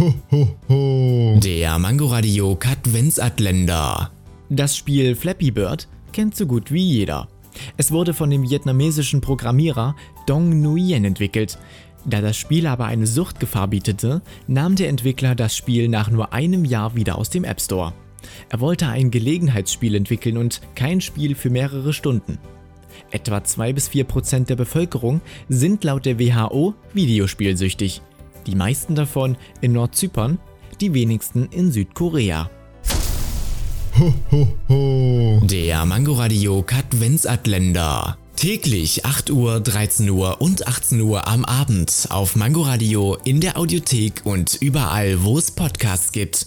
Ho, ho, ho. Der Mangoradio Katwensatländer. Das Spiel Flappy Bird kennt so gut wie jeder. Es wurde von dem vietnamesischen Programmierer Dong Nguyen entwickelt. Da das Spiel aber eine Suchtgefahr bietete, nahm der Entwickler das Spiel nach nur einem Jahr wieder aus dem App Store. Er wollte ein Gelegenheitsspiel entwickeln und kein Spiel für mehrere Stunden. Etwa 2 bis 4 Prozent der Bevölkerung sind laut der WHO videospielsüchtig. Die meisten davon in Nordzypern, die wenigsten in Südkorea. Ho, ho, ho. Der Mangoradio Katwensatländer. Täglich 8 Uhr, 13 Uhr und 18 Uhr am Abend auf Mangoradio in der Audiothek und überall, wo es Podcasts gibt.